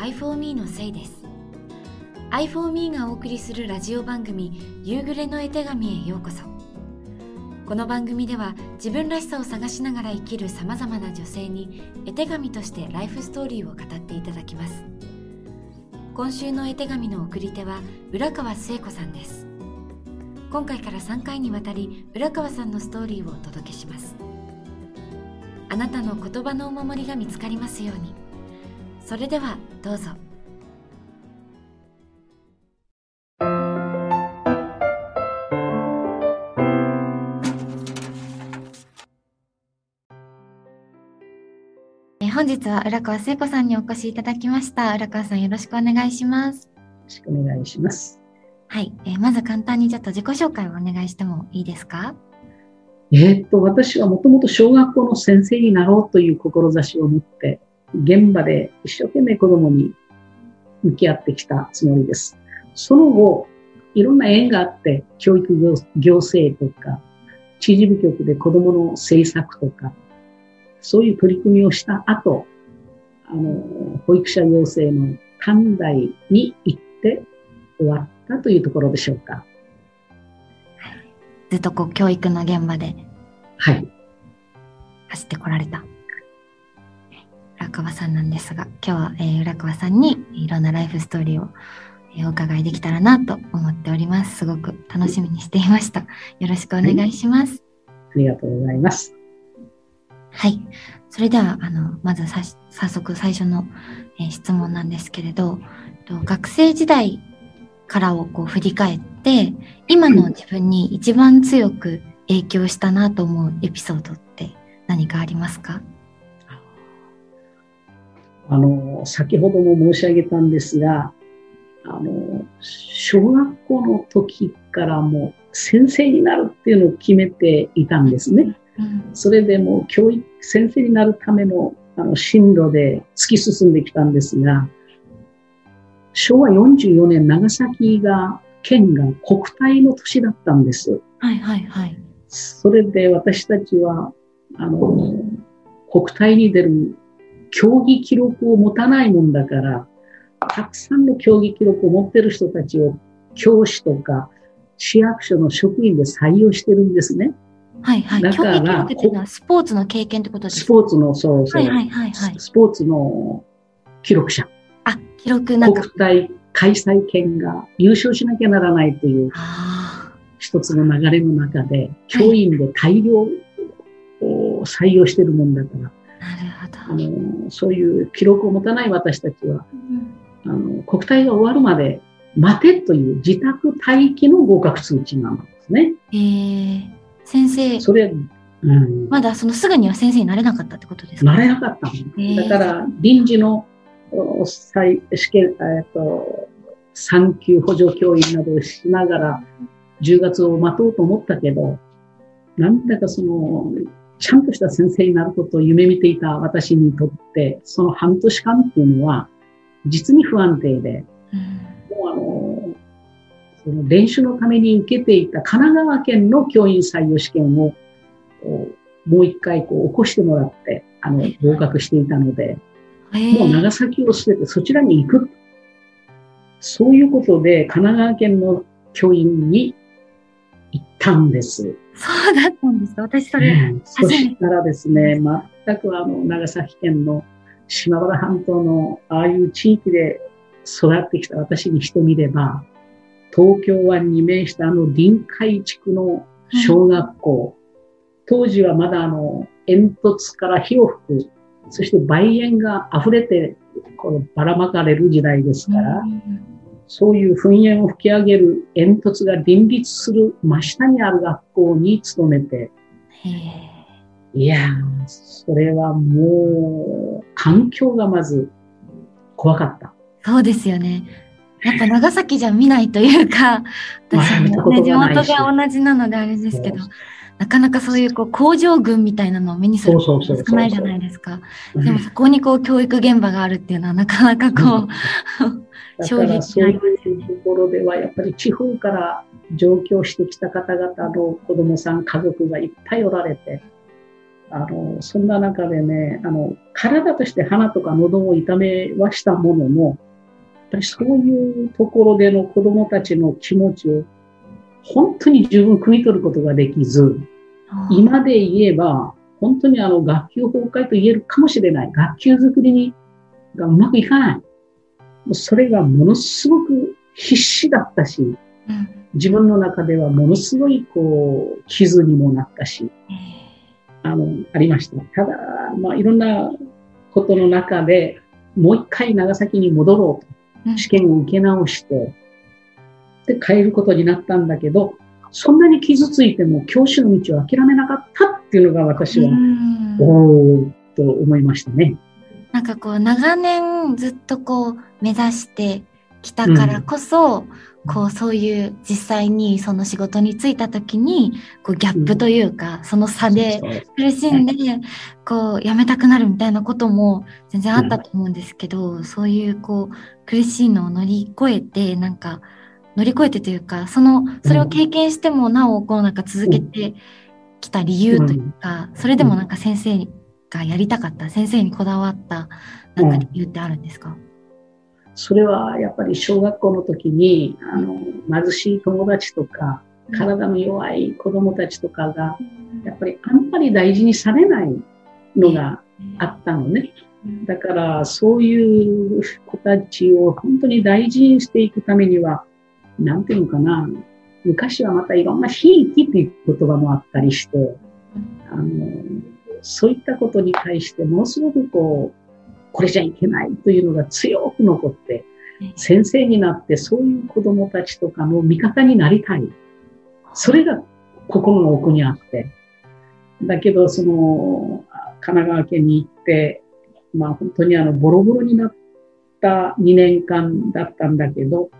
i4me のせいです。i4me がお送りするラジオ番組夕暮れの絵手紙へようこそ。この番組では自分らしさを探しながら生きるさまざまな女性に絵手紙としてライフストーリーを語っていただきます。今週の絵手紙の送り手は浦川聖子さんです。今回から3回にわたり浦川さんのストーリーをお届けします。あなたの言葉のお守りが見つかりますように。それではどうぞ。本日は浦川聖子さんにお越しいただきました。浦川さんよろしくお願いします。よろしくお願いします。はい、えー、まず簡単にちょっと自己紹介をお願いしてもいいですか？えー、っと私はもともと小学校の先生になろうという志を持って現場で一生懸命子供に向き合ってきたつもりです。その後、いろんな縁があって、教育行政とか、知事部局で子供の政策とか、そういう取り組みをした後、あの、保育者養成の短大に行って終わったというところでしょうか。ずっとこう教育の現場で。はい。走ってこられた。浦川さんなんですが、今日は、えー、浦川さんにいろんなライフストーリーを、えー、お伺いできたらなと思っております。すごく楽しみにしていました。よろしくお願いします。はい、ありがとうございます。はい。それでは、あの、まずさ早速最初の、えー、質問なんですけれど、学生時代からをこう振り返って、今の自分に一番強く影響したなと思うエピソードって何かありますか？あの、先ほども申し上げたんですが、あの、小学校の時からも先生になるっていうのを決めていたんですね。うん、それでも教育、先生になるためのあの進路で突き進んできたんですが、昭和44年長崎が、県が国体の年だったんです。はいはいはい。それで私たちは、あの、国体に出る競技記録を持たないもんだから、たくさんの競技記録を持ってる人たちを教師とか市役所の職員で採用してるんですね。はいはい。だから、競技記録っていうのはスポーツの経験ってことですか？スポーツの、そうそう。はいはいはいはい。スポーツの記録者。あ、記録なんか。国体開催権が優勝しなきゃならないという一つの流れの中で、教員で大量を採用してるもんだから、あのそういう記録を持たない私たちは、うん、あの国体が終わるまで待てという自宅待機の合格通知なんですね。え。ー、先生。それ、うん、まだそのすぐには先生になれなかったってことですか？なれなかった、え。ー、だから臨時の再試験、えっと、産休補助教員などをしながら10月を待とうと思ったけど、なんだかそのちゃんとした先生になることを夢見ていた私にとって、その半年間っていうのは、実に不安定で、うん、もうあの、その練習のために受けていた神奈川県の教員採用試験を、もう一回こう起こしてもらって、あの、合格していたので、もう長崎を捨ててそちらに行く。そういうことで神奈川県の教員に行ったんです。そうだったんです。か私それ、うん、そしたらですね、全くあの、長崎県の島原半島のああいう地域で育ってきた私にしてみれば、東京湾に面したあの臨海地区の小学校、うん、当時はまだあの、煙突から火を吹く、そして梅園が溢れて、このばらまかれる時代ですから、うんそういう噴煙を吹き上げる煙突が林立する真下にある学校に勤めて、いやー、それはもう、環境がまず怖かった。そうですよね。やっぱ長崎じゃ見ないというか、私も、ね、地元が同じなのであれですけど、なかなかそういうこう工場群みたいなのを目にすること少ないじゃないですか。でもそこにこう教育現場があるっていうのはなかなかこう、うんだからそういうところではやっぱり地方から上京してきた方々の子供さん、家族がいっぱいおられて、あの、そんな中でね、あの、体として鼻とか喉を痛めはしたものの、やっぱりそういうところでの子供たちの気持ちを本当に十分汲み取ることができず、今で言えば、本当にあの学級崩壊と言えるかもしれない。学級作りにがうまくいかない。それがものすごく必死だったし、自分の中ではものすごいこう、傷にもなったし、あの、ありました。ただ、まあいろんなことの中で、もう一回長崎に戻ろうと、試験を受け直して、で帰ることになったんだけど、そんなに傷ついても教師の道を諦めなかったっていうのが私は、おおと思いましたね。なんかこう長年ずっとこう目指してきたからこそ、うん、こうそういう実際にその仕事に就いた時にこうギャップというか、うん、その差で苦しんでこうやめたくなるみたいなことも全然あったと思うんですけど、うん、そういうこう苦しいのを乗り越えてなんか乗り越えてというかそのそれを経験してもなおこうなんか続けてきた理由というか、それでもなんか先生がやりたかった先生にこだわったなんか理由ってあるんですか、うん。それはやっぱり小学校の時に、あの、貧しい友達とか、体の弱い子供たちとかが、やっぱりあんまり大事にされないのがあったのね。だから、そういう子たちを本当に大事にしていくためには、なんていうのかな、昔はまたいろんなひいきっていう言葉もあったりして、あの、そういったことに対してものすごくこう、これじゃいけないというのが強く残って、先生になってそういう子供たちとかの味方になりたい。それが心の奥にあって。だけど、その、神奈川県に行って、まあ本当にあの、ボロボロになった2年間だったんだけど、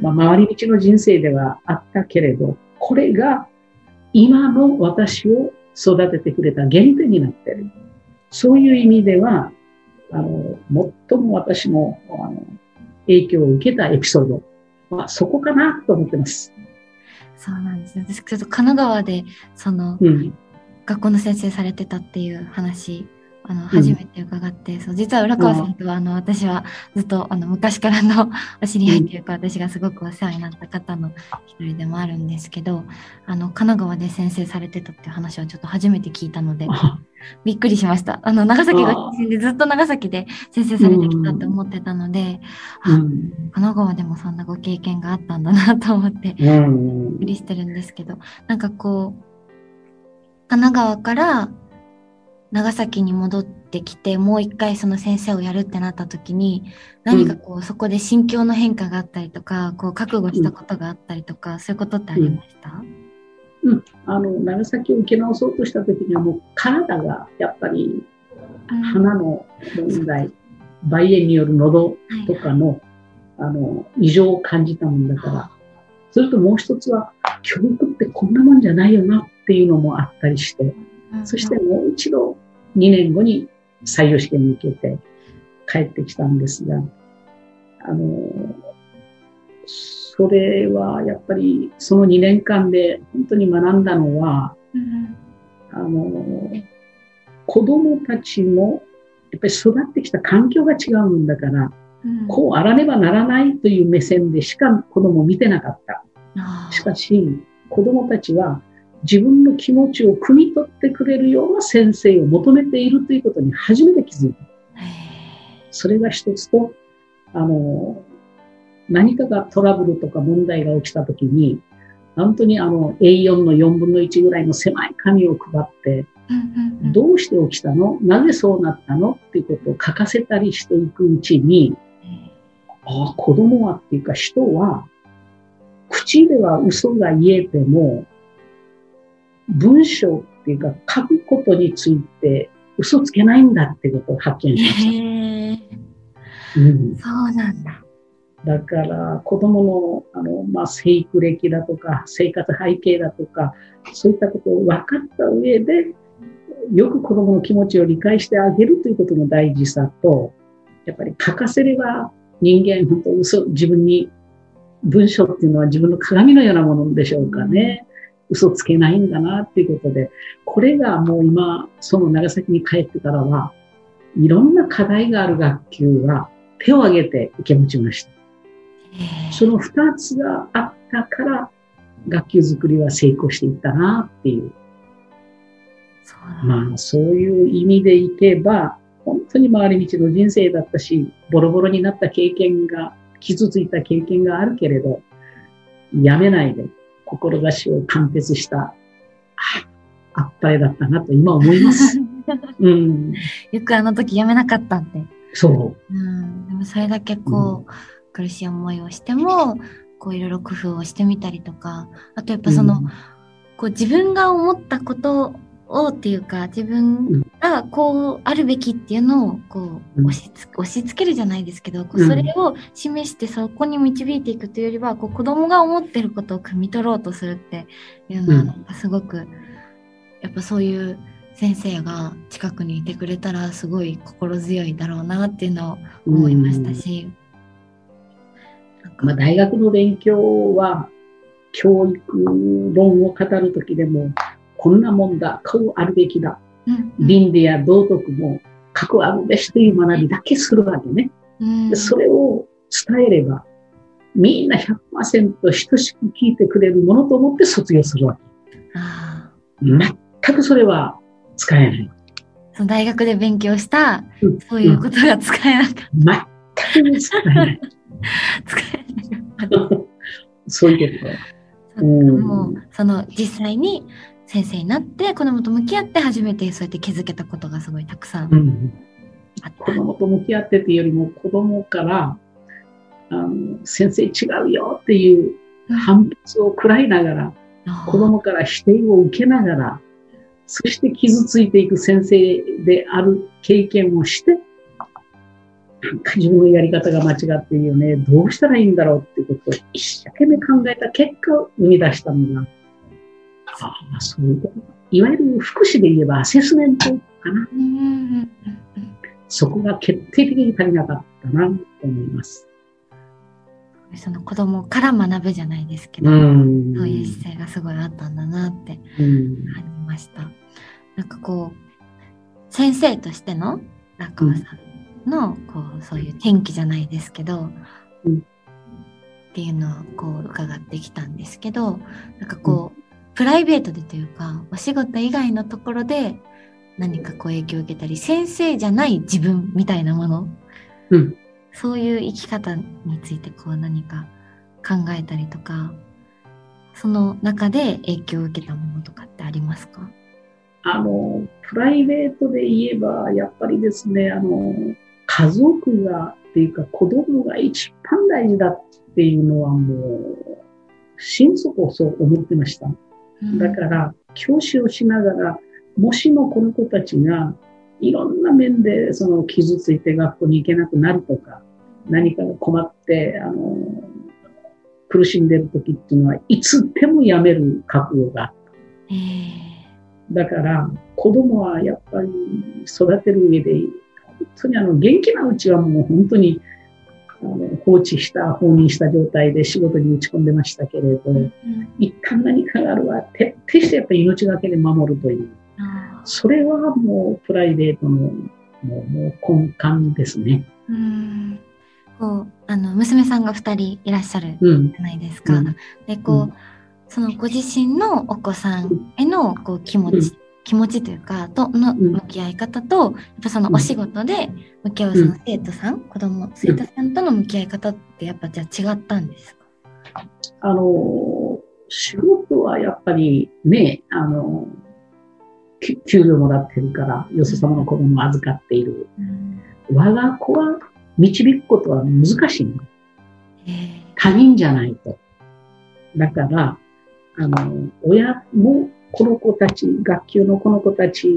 まあ回り道の人生ではあったけれど、これが今の私を育ててくれた原点になってる。そういう意味では、あの、最も私も、あの、影響を受けたエピソードは、そこかなと思ってます。そうなんですね。私、ちょっと神奈川で、その、うん、学校の先生されてたっていう話あの初めて伺って、うん、そう実は浦川さんとは、あの私はずっとあの昔からの お知り合いというか、うん、私がすごくお世話になった方の一人でもあるんですけどあの神奈川で先生されてたっていう話をちょっと初めて聞いたので びっくりしました。あの長崎が中心でずっと長崎で先生されてきたって思ってたので、うん、神奈川でもそんなご経験があったんだなと思ってびっくりしてるんですけどなんかこう神奈川から長崎に戻ってきてもう一回その先生をやるってなった時に何かこう、そこで心境の変化があったりとかこう覚悟したことがあったりとか、そういうことってありました、うん、あの長崎を受け直そうとした時にはもう体がやっぱり鼻の問題、肺炎による喉とかのはい、あの異常を感じたもんだから、それともう一つは教育ってこんなもんじゃないよなっていうのもあったりして。そしてもう一度2年後に採用試験に受けて帰ってきたんですが、あの、それはやっぱりその2年間で本当に学んだのは、うん、あの、子供たちもやっぱり育ってきた環境が違うんだから、うん、こうあらねばならないという目線でしか子供を見てなかった。しかし、子供たちは自分の気持ちを汲み取ってくれるような先生を求めているということに初めて気づいた。それが一つと、あの、何かがトラブルとか問題が起きたときに、本当にあの A4 の4分の1ぐらいの狭い紙を配って、どうして起きたの？なぜそうなったの？っていうことを書かせたりしていくうちに、ああ、子供はっていうか人は、口では嘘が言えても、文章っていうか書くことについて嘘つけないんだってことを発見しました。うん、そうなんだ。だから子供のあの、まあ、生育歴だとか生活背景だとかそういったことを分かった上でよく子供の気持ちを理解してあげるということの大事さとやっぱり書かせれば人間本当嘘自分に文章っていうのは自分の鏡のようなものでしょうかね。嘘つけないんだなっていうことで、これがもう今、その長崎に帰ってからは、いろんな課題がある学級は手を挙げて受け持ちました。その二つがあったから、学級づくりは成功していったなっていう。まあ、そういう意味でいけば、本当に回り道の人生だったし、ボロボロになった経験が、傷ついた経験があるけれど、やめないで、志を貫徹した、あっぱれだったなと今思います。うん、よくあの時やめなかったって。そう。うん、でもそれだけこう、うん、苦しい思いをしても、こういろいろ工夫をしてみたりとか、あとやっぱその、うん、こう自分が思ったことをっていうか、自分がこうあるべきっていうのをこう押し押し付けるじゃないですけど、こうそれを示してそこに導いていくというよりは、こう子供が思ってることを汲み取ろうとするっていうのは、なんかすごく、やっぱそういう先生が近くにいてくれたらすごい心強いだろうなっていうのを思いましたし。まあ、大学の勉強は教育論を語る時でもこんなもんだ、こうあるべきだ、うんうん、倫理や道徳もくあるべしという学びだけするわけね。うん、それを伝えればみんな100%等しく聞いてくれるものと思って卒業するわけ。全くそれは使えない。その大学で勉強した、うん、そういうことが使えなかった。全く使えない。使えない。そういうことだ。もう、その実際に先生になって子供と向き合って初めてそうやって気づけたことがすごいたくさん、うん、子供と向き合ってっていうよりも子供からあの先生違うよっていう反発を食らいながら、うん、子供から否定を受けながらそして傷ついていく先生である経験をして、なんか自分のやり方が間違っているよね。どうしたらいいんだろうってことを一生懸命考えた結果、生み出したのが、そういうこと。いわゆる福祉で言えばアセスメントかな。そこが決定的に足りなかったなと思います。その子供から学ぶじゃないですけど、そういう姿勢がすごいあったんだなって感じました。なんかこう先生としての中川さんの、こうそういう転機じゃないですけど、うん、っていうのをこう伺ってきたんですけどなんかこう、うん、プライベートでというかお仕事以外のところで何かこう影響を受けたり先生じゃない自分みたいなもの、うん、そういう生き方についてこう何か考えたりとかその中で影響を受けたものとかってありますか？あの、プライベートで言えば、やっぱりですね、あの、家族がっていうか子供が一番大事だっていうのはもう、心底そう思ってました。だから、教師をしながら、もしもこの子たちがいろんな面でその傷ついて学校に行けなくなるとか、何か困って、あの、苦しんでる時っていうのは、いつでもやめる覚悟があった。だから子供はやっぱり育てる上で本当にあの元気なうちはもう本当にあの放置した放任した状態で仕事に打ち込んでましたけれど、うん、一旦何かがあるは徹底してやっぱり命がけで守るという。それはもうプライベートのもうもう根幹ですね。うん。こうあの娘さんが2人いらっしゃるじゃないですか。うん、でこう、そのご自身のお子さんへのこう気持ち、うん、気持ちというかとの向き合い方と、やっぱそのお仕事で向き合うその生徒さん、うん、子供生徒さんとの向き合い方ってやっぱじゃあ違ったんですか？あの仕事はやっぱりねあの給料もらってるからよそ様の子供を預かっている、うん、我が子は導くことは難しいの。他人じゃないと。だからあの、親もこの子たち、学級のこの子たち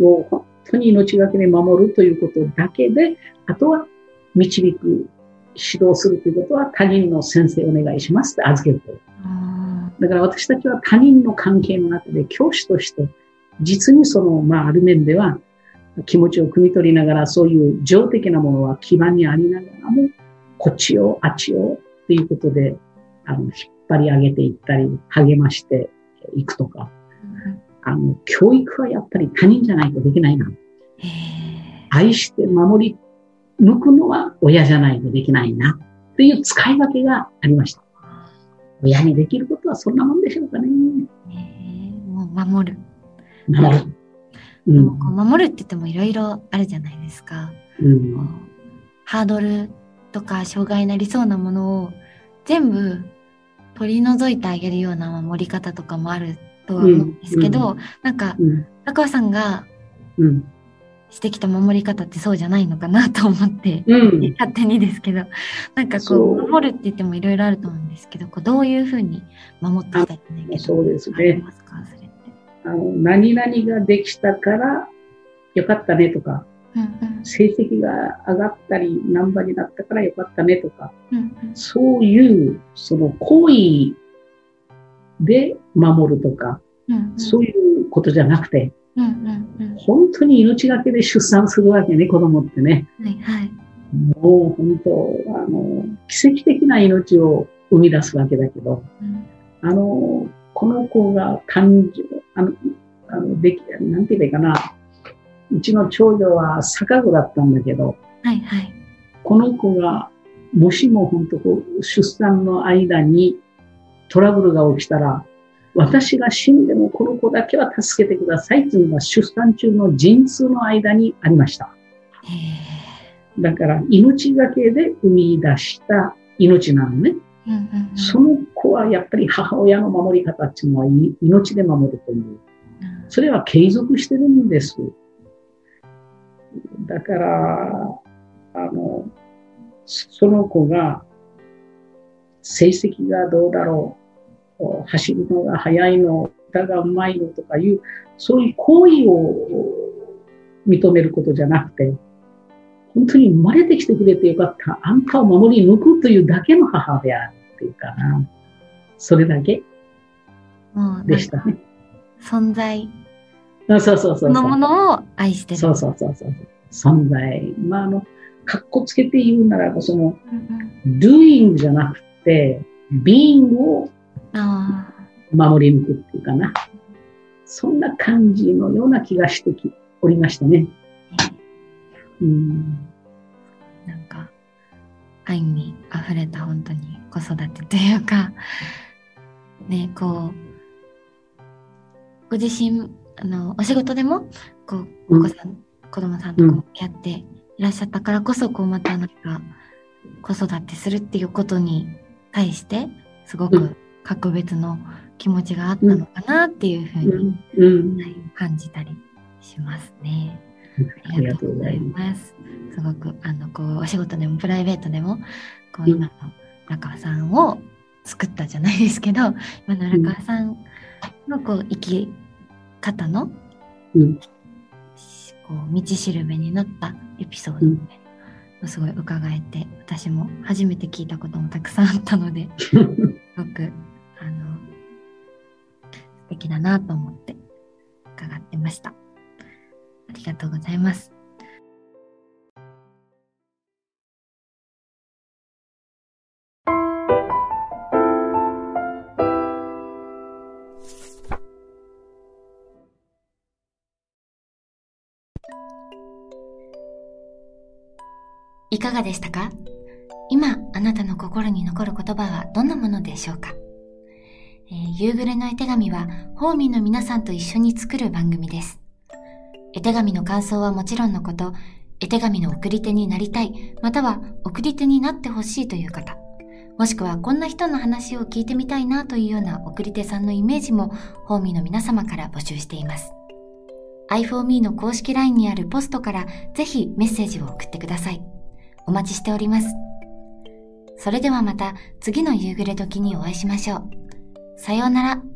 を本当に命がけで守るということだけで、あとは導く、指導するということは他人の先生お願いしますって預けると。だから私たちは他人の関係の中で教師として、実にその、まあ、ある面では気持ちを汲み取りながら、そういう情的なものは基盤にありながらも、こっちを、あっちをっていうことで、あの、引っ張り上げていったり、励まして行くとか、あの、教育はやっぱり他人じゃないとできないな。愛して守り抜くのは親じゃないとできないな。っていう使い分けがありました。親にできることはそんなもんでしょうかね。もう守る。守る。うん、こう守るって言ってもいろいろあるじゃないですか。うん、ハードルとか障害になりそうなものを全部取り除いてあげるような守り方とかもあるとは思うんですけど、うん、なんか、高尾さんがしてきた守り方ってそうじゃないのかなと思って、うん、勝手にですけどなんかこう守るって言ってもいろいろあると思うんですけどこうどういうふうに守ってきたんだそうですね。あの何々ができたからよかったねとか、うんうん、成績が上がったり何番になったからよかったねとか、うんうん、そういうその行為で守るとか、うんうん、そういうことじゃなくて、うんうんうん、本当に命がけで出産するわけね、子供ってね。はいはい、もう本当、あの、奇跡的な命を生み出すわけだけど、うん、あの、この子が誕生、あの、あのでき、なんて言えばいいかな。うちの長女は逆子だったんだけど、はいはい、この子が、もしも本当こう、出産の間にトラブルが起きたら、私が死んでもこの子だけは助けてくださいというのが出産中の陣痛の間にありました。だから命がけで生み出した命なのね。その子はやっぱり母親の守り方っていうのは命で守るという。それは継続してるんです。だから、あの、その子が成績がどうだろう。走るのが速いの、歌がうまいのとかいう、そういう行為を認めることじゃなくて、本当に生まれてきてくれてよかった。あんたを守り抜くというだけの母であるっていうかな。それだけでしたね。存在。そうそうそうそう。のものを愛してる。そうそうそうそう。存在。まあ、あの、かっこつけて言うならば、その、うん、doing じゃなくて、being を守り抜くっていうかな。そんな感じのような気がしてきおりましたね。うん、なんか、愛に溢れた本当に子育てというか、ね、こう、ご自身、あの、お仕事でも、こう、お子さん、うん、子供さんとこうやっていらっしゃったからこそ、こう、またなんか、子育てするっていうことに対して、すごく格別の気持ちがあったのかなっていうふうに、感じたりしますね。ありがとうございます。すごくあのこうお仕事でもプライベートでもこう今の中川さんを作ったじゃないですけど今の中川さんのこう生き方の、うん、こう道しるべになったエピソードで、うん、すごい伺えて私も初めて聞いたこともたくさんあったので すごく敵だなと思って伺ってました。ありがとうございます。いかがでしたか？今あなたの心に残る言葉はどんなものでしょうか？えー、夕暮れの絵手紙は、ホーミーの皆さんと一緒に作る番組です。絵手紙の感想はもちろんのこと、絵手紙の送り手になりたい、または送り手になってほしいという方、もしくはこんな人の話を聞いてみたいなというような送り手さんのイメージも、ホーミーの皆様から募集しています。i4me の公式 LINE にあるポストからぜひメッセージを送ってください。お待ちしております。それではまた次の夕暮れ時にお会いしましょう。さようなら。